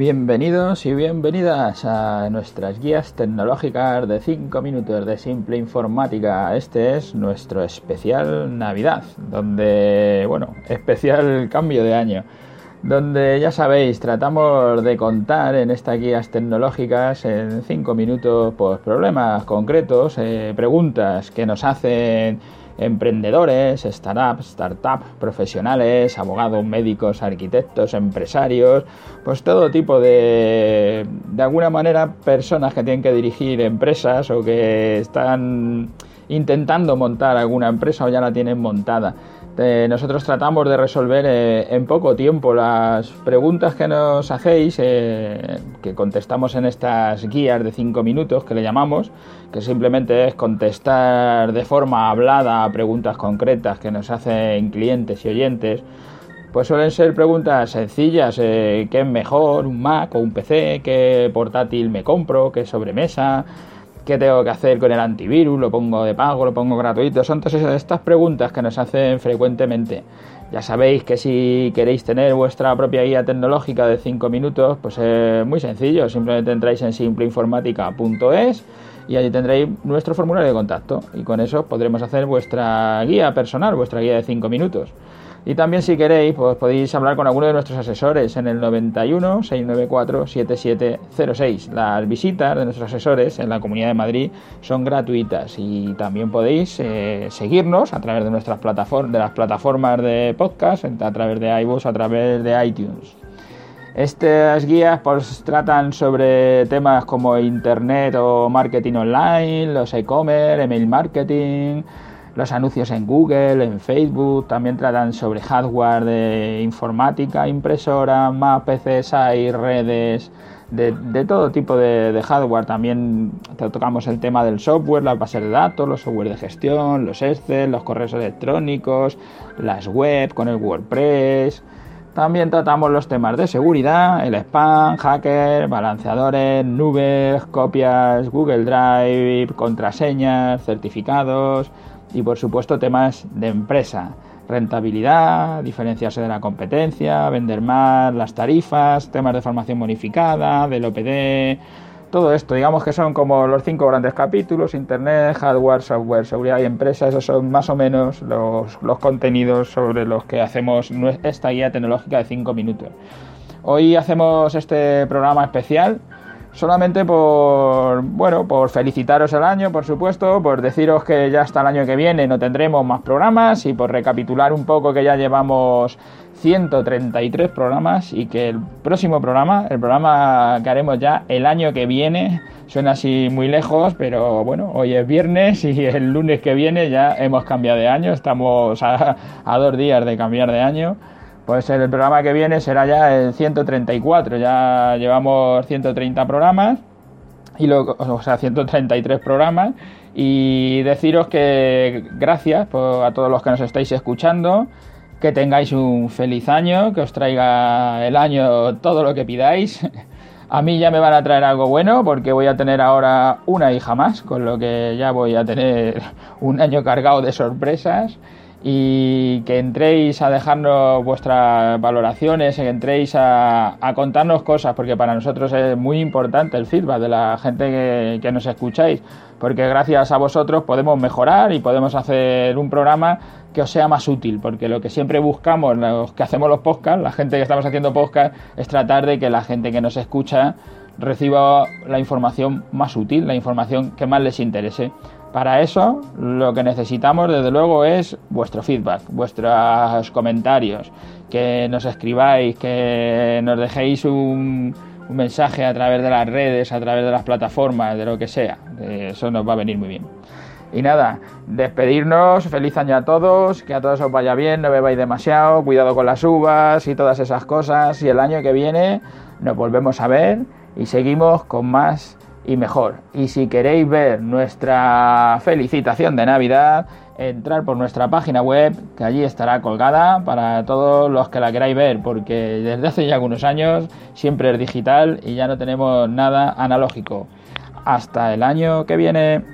Bienvenidos y bienvenidas a nuestras guías tecnológicas de 5 minutos de simple informática. Este es nuestro especial Navidad, donde, bueno, especial cambio de año, donde ya sabéis, tratamos de contar en estas guías tecnológicas en 5 minutos pues, problemas concretos, eh, preguntas que nos hacen emprendedores, startups, startups, profesionales, abogados, médicos, arquitectos, empresarios, pues todo tipo de, de alguna manera, personas que tienen que dirigir empresas o que están intentando montar alguna empresa o ya la tienen montada. Eh, nosotros tratamos de resolver eh, en poco tiempo las preguntas que nos hacéis, eh, que contestamos en estas guías de 5 minutos que le llamamos, que simplemente es contestar de forma hablada a preguntas concretas que nos hacen clientes y oyentes. Pues suelen ser preguntas sencillas, ¿qué es mejor, un Mac o un PC? ¿Qué portátil me compro? ¿Qué sobremesa? ¿Qué tengo que hacer con el antivirus? ¿Lo pongo de pago? ¿Lo pongo gratuito? Son todas estas preguntas que nos hacen frecuentemente. Ya sabéis que si queréis tener vuestra propia guía tecnológica de 5 minutos, pues es muy sencillo. Simplemente entráis en simpleinformática.es y allí tendréis nuestro formulario de contacto. Y con eso podremos hacer vuestra guía personal, vuestra guía de 5 minutos. Y también si queréis, pues podéis hablar con alguno de nuestros asesores en el 91 694 7706. Las visitas de nuestros asesores en la Comunidad de Madrid son gratuitas y también podéis eh, seguirnos a través de nuestras plataformas, de las plataformas de podcast, a través de iVoox, a través de iTunes. Estas guías pues tratan sobre temas como internet o marketing online, los e-commerce, email marketing, los anuncios en Google, en Facebook, también tratan sobre hardware de informática, impresora, más PCs hay, redes, de, todo tipo de, hardware. También tocamos el tema del software, las bases de datos, los software de gestión, los Excel, los correos electrónicos, las web con el WordPress. También tratamos los temas de seguridad, el spam, hacker, balanceadores, nubes, copias, Google Drive, contraseñas, certificados, y por supuesto temas de empresa, rentabilidad, diferenciarse de la competencia, vender más, las tarifas, temas de formación bonificada, del OPD, todo esto, digamos que son como los cinco grandes capítulos, Internet, hardware, software, seguridad y empresa, esos son más o menos los, los contenidos sobre los que hacemos esta guía tecnológica de cinco minutos. Hoy hacemos este programa especial solamente por bueno por felicitaros el año por supuesto por deciros que ya hasta el año que viene no tendremos más programas y por recapitular un poco que ya llevamos 133 programas y que el próximo programa el programa que haremos ya el año que viene suena así muy lejos pero bueno hoy es viernes y el lunes que viene ya hemos cambiado de año estamos a, a dos días de cambiar de año pues el programa que viene será ya el 134, ya llevamos 130 programas, y lo, o sea, 133 programas, y deciros que gracias a todos los que nos estáis escuchando, que tengáis un feliz año, que os traiga el año todo lo que pidáis. A mí ya me van a traer algo bueno porque voy a tener ahora una hija más, con lo que ya voy a tener un año cargado de sorpresas y que entréis a dejarnos vuestras valoraciones, que entréis a, contarnos cosas, porque para nosotros es muy importante el feedback de la gente que, nos escucháis, porque gracias a vosotros podemos mejorar y podemos hacer un programa que os sea más útil, porque lo que siempre buscamos, los que hacemos los podcasts, la gente que estamos haciendo podcast, es tratar de que la gente que nos escucha reciba la información más útil, la información que más les interese. Para eso lo que necesitamos desde luego es vuestro feedback, vuestros comentarios, que nos escribáis, que nos dejéis un, mensaje a través de las redes, a través de las plataformas, de lo que sea. Eso nos va a venir muy bien. Y nada, despedirnos, feliz año a todos, que a todos os vaya bien, no bebáis demasiado, cuidado con las uvas y todas esas cosas. Y el año que viene nos volvemos a ver y seguimos con más y mejor. Y si queréis ver nuestra felicitación de Navidad, entrar por nuestra página web, que allí estará colgada para todos los que la queráis ver, porque desde hace ya algunos años siempre es digital y ya no tenemos nada analógico. Hasta el año que viene.